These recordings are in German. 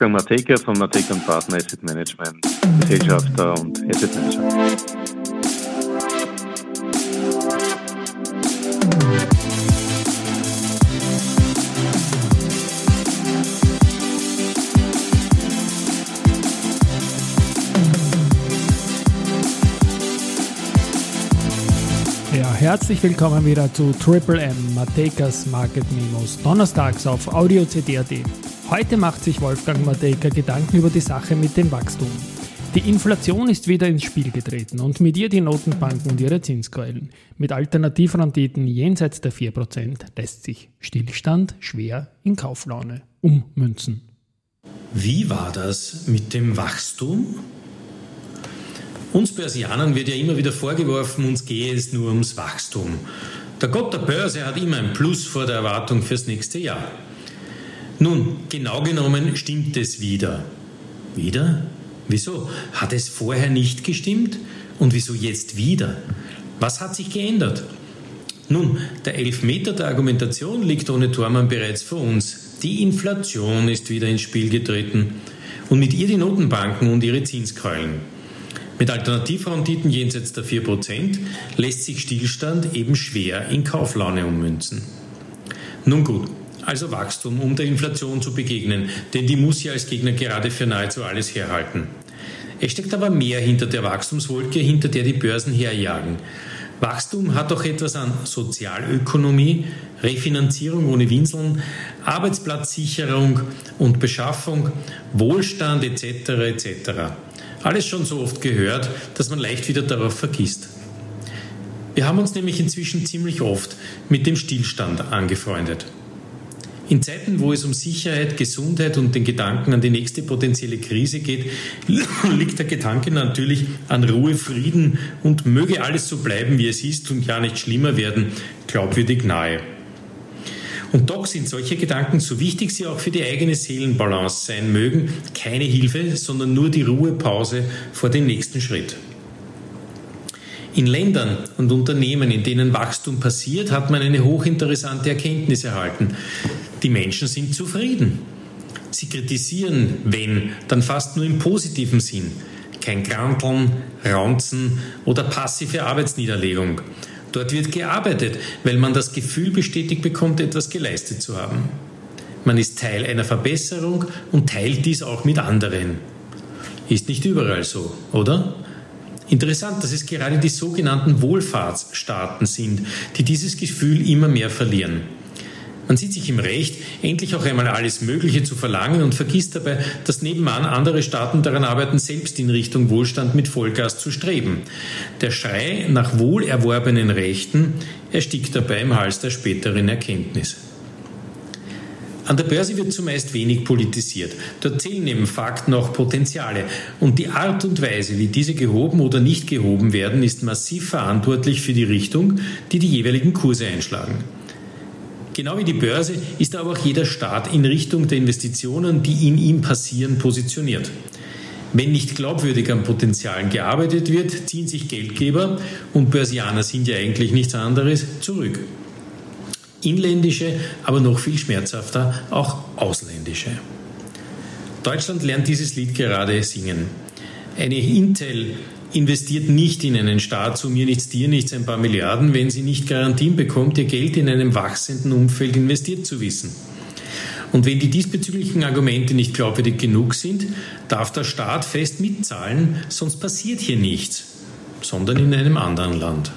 Wolfgang Mateka von Mateka Partner Asset Management, Gesellschafter und Asset Manager. Herzlich willkommen wieder zu Triple M Matekas Market Memos, donnerstags auf Audio CD.at. Heute macht sich Wolfgang Matejka Gedanken über die Sache mit dem Wachstum. Die Inflation ist wieder ins Spiel getreten und mit ihr die Notenbanken und ihre Zinskeulen. Mit Alternativrenditen jenseits der 4% lässt sich Stillstand schwer in Kauflaune ummünzen. Wie war das mit dem Wachstum? Uns Börsianern wird ja immer wieder vorgeworfen, uns gehe es nur ums Wachstum. Der Gott der Börse hat immer ein Plus vor der Erwartung fürs nächste Jahr. Nun, genau genommen stimmt es wieder. Wieder? Wieso? Hat es vorher nicht gestimmt? Und wieso jetzt wieder? Was hat sich geändert? Nun, der Elfmeter der Argumentation liegt ohne Tormann bereits vor uns. Die Inflation ist wieder ins Spiel getreten und mit ihr die Notenbanken und ihre Zinskeulen. Mit Alternativrenditen jenseits der 4% lässt sich Stillstand eben schwer in Kauflaune ummünzen. Nun gut, also Wachstum, um der Inflation zu begegnen, denn die muss ja als Gegner gerade für nahezu alles herhalten. Es steckt aber mehr hinter der Wachstumswolke, hinter der die Börsen herjagen. Wachstum hat doch etwas an Sozialökonomie, Refinanzierung ohne Winseln, Arbeitsplatzsicherung und Beschaffung, Wohlstand etc. etc. Alles schon so oft gehört, dass man leicht wieder darauf vergisst. Wir haben uns nämlich inzwischen ziemlich oft mit dem Stillstand angefreundet. In Zeiten, wo es um Sicherheit, Gesundheit und den Gedanken an die nächste potenzielle Krise geht, liegt der Gedanke natürlich an Ruhe, Frieden und möge alles so bleiben, wie es ist und ja nicht schlimmer werden, glaubwürdig nahe. Und doch sind solche Gedanken, so wichtig sie auch für die eigene Seelenbalance sein mögen, keine Hilfe, sondern nur die Ruhepause vor dem nächsten Schritt. In Ländern und Unternehmen, in denen Wachstum passiert, hat man eine hochinteressante Erkenntnis erhalten. Die Menschen sind zufrieden. Sie kritisieren, wenn, dann fast nur im positiven Sinn. Kein Granteln, Raunzen oder passive Arbeitsniederlegung. Dort wird gearbeitet, weil man das Gefühl bestätigt bekommt, etwas geleistet zu haben. Man ist Teil einer Verbesserung und teilt dies auch mit anderen. Ist nicht überall so, oder? Interessant, dass es gerade die sogenannten Wohlfahrtsstaaten sind, die dieses Gefühl immer mehr verlieren. Man sieht sich im Recht, endlich auch einmal alles Mögliche zu verlangen und vergisst dabei, dass nebenan andere Staaten daran arbeiten, selbst in Richtung Wohlstand mit Vollgas zu streben. Der Schrei nach wohlerworbenen Rechten erstickt dabei im Hals der späteren Erkenntnis. An der Börse wird zumeist wenig politisiert. Dort zählen neben Fakten auch Potenziale. Und die Art und Weise, wie diese gehoben oder nicht gehoben werden, ist massiv verantwortlich für die Richtung, die die jeweiligen Kurse einschlagen. Genau wie die Börse ist aber auch jeder Staat in Richtung der Investitionen, die in ihm passieren, positioniert. Wenn nicht glaubwürdig an Potenzialen gearbeitet wird, ziehen sich Geldgeber, und Börsianer sind ja eigentlich nichts anderes, zurück. Inländische, aber noch viel schmerzhafter, auch ausländische. Deutschland lernt dieses Lied gerade singen. Eine Intel investiert nicht in einen Staat, so mir nichts, dir nichts, ein paar Milliarden, wenn sie nicht Garantien bekommt, ihr Geld in einem wachsenden Umfeld investiert zu wissen. Und wenn die diesbezüglichen Argumente nicht glaubwürdig genug sind, darf der Staat fest mitzahlen, sonst passiert hier nichts, sondern in einem anderen Land.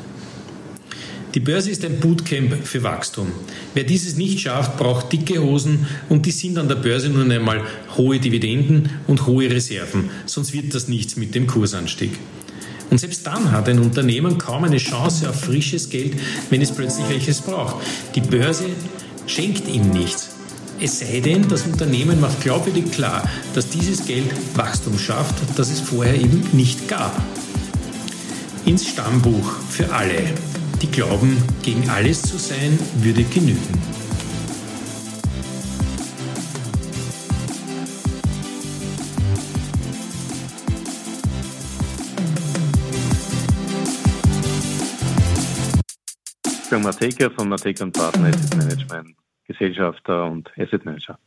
Die Börse ist ein Bootcamp für Wachstum. Wer dieses nicht schafft, braucht dicke Hosen und die sind an der Börse nun einmal hohe Dividenden und hohe Reserven, sonst wird das nichts mit dem Kursanstieg. Und selbst dann hat ein Unternehmen kaum eine Chance auf frisches Geld, wenn es plötzlich welches braucht. Die Börse schenkt ihm nichts. Es sei denn, das Unternehmen macht glaubwürdig klar, dass dieses Geld Wachstum schafft, das es vorher eben nicht gab. Ins Stammbuch für alle, die glauben, gegen alles zu sein, würde genügen. Wolfgang Mateka von Mateka Partner Asset Management, Gesellschafter und Asset Manager.